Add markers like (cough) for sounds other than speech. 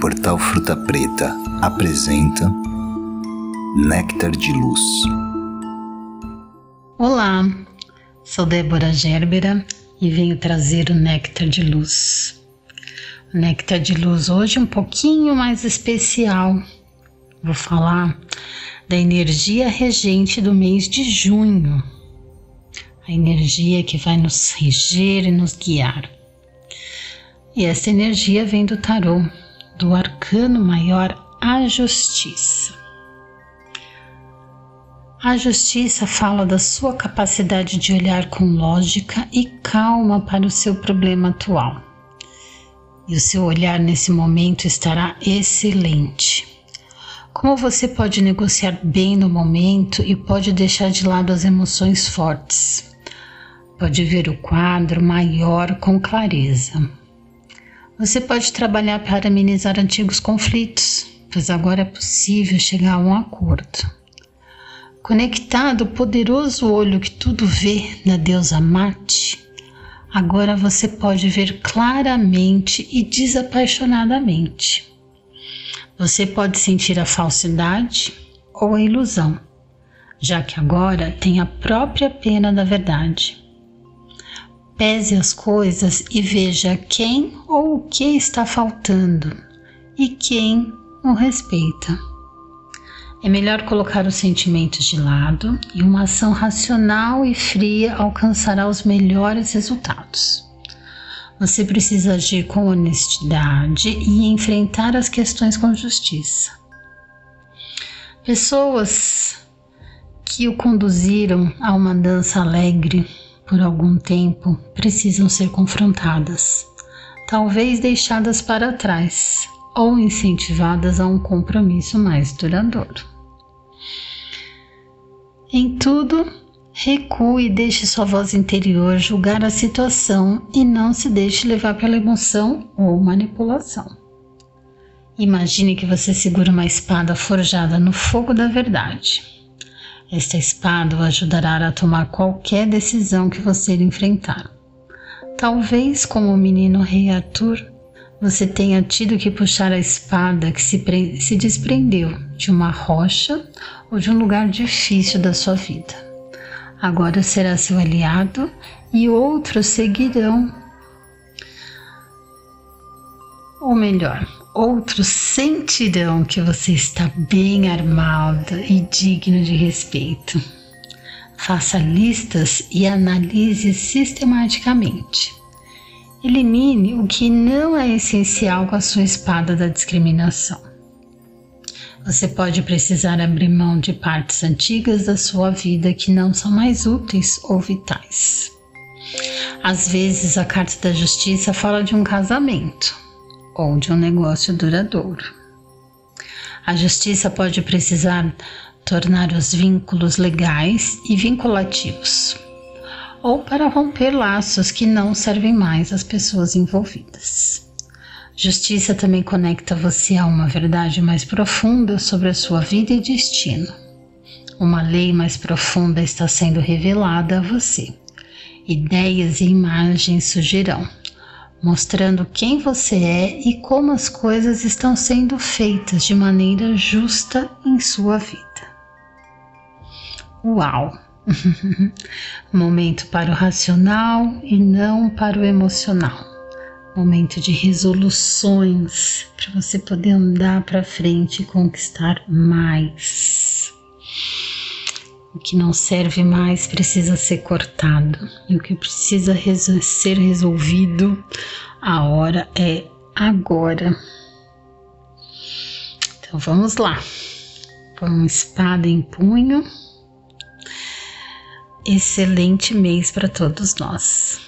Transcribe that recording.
Portal Fruta Preta apresenta Néctar de Luz. Olá, sou Débora Gerbera e venho trazer o Néctar de Luz. O Néctar de Luz hoje é um pouquinho mais especial. Vou falar da energia regente do mês de junho, a energia que vai nos reger e nos guiar. E essa energia vem do tarô, do arcano maior, a justiça. A justiça fala da sua capacidade de olhar com lógica e calma para o seu problema atual. E o seu olhar nesse momento estará excelente. Como você pode negociar bem no momento e pode deixar de lado as emoções fortes. Pode ver o quadro maior com clareza. Você pode trabalhar para amenizar antigos conflitos, pois agora é possível chegar a um acordo. Conectado ao poderoso olho que tudo vê na deusa Mate, agora você pode ver claramente e desapaixonadamente. Você pode sentir a falsidade ou a ilusão, já que agora tem a própria pena da verdade. Pese as coisas e veja quem ou o que está faltando e quem o respeita. É melhor colocar os sentimentos de lado e uma ação racional e fria alcançará os melhores resultados. Você precisa agir com honestidade e enfrentar as questões com justiça. Pessoas que o conduziram a uma dança alegre por algum tempo precisam ser confrontadas, talvez deixadas para trás ou incentivadas a um compromisso mais duradouro. Em tudo, recue e deixe sua voz interior julgar a situação e não se deixe levar pela emoção ou manipulação. Imagine que você segura uma espada forjada no fogo da verdade esta espada o ajudará a tomar qualquer decisão que você enfrentar. Talvez, como o menino rei Arthur, você tenha tido que puxar a espada que se, se desprendeu de uma rocha ou de um lugar difícil da sua vida. Agora será seu aliado e outros seguirão. Ou melhor, outros sentirão que você está bem armada e digno de respeito. Faça listas e analise sistematicamente. Elimine o que não é essencial com a sua espada da discriminação. Você pode precisar abrir mão de partes antigas da sua vida que não são mais úteis ou vitais. Às vezes, a carta da justiça fala de um casamento ou de um negócio duradouro. A justiça pode precisar tornar os vínculos legais e vinculativos, ou para romper laços que não servem mais às pessoas envolvidas. Justiça também conecta você a uma verdade mais profunda sobre a sua vida e destino. Uma lei mais profunda está sendo revelada a você. Ideias e imagens surgirão mostrando quem você é e como as coisas estão sendo feitas de maneira justa em sua vida. Uau! (laughs) Momento para o racional e não para o emocional. Momento de resoluções para você poder andar para frente e conquistar mais. O que não serve mais precisa ser cortado e o que precisa resol ser resolvido, a hora é agora. Então vamos lá. Põe espada em punho. Excelente mês para todos nós.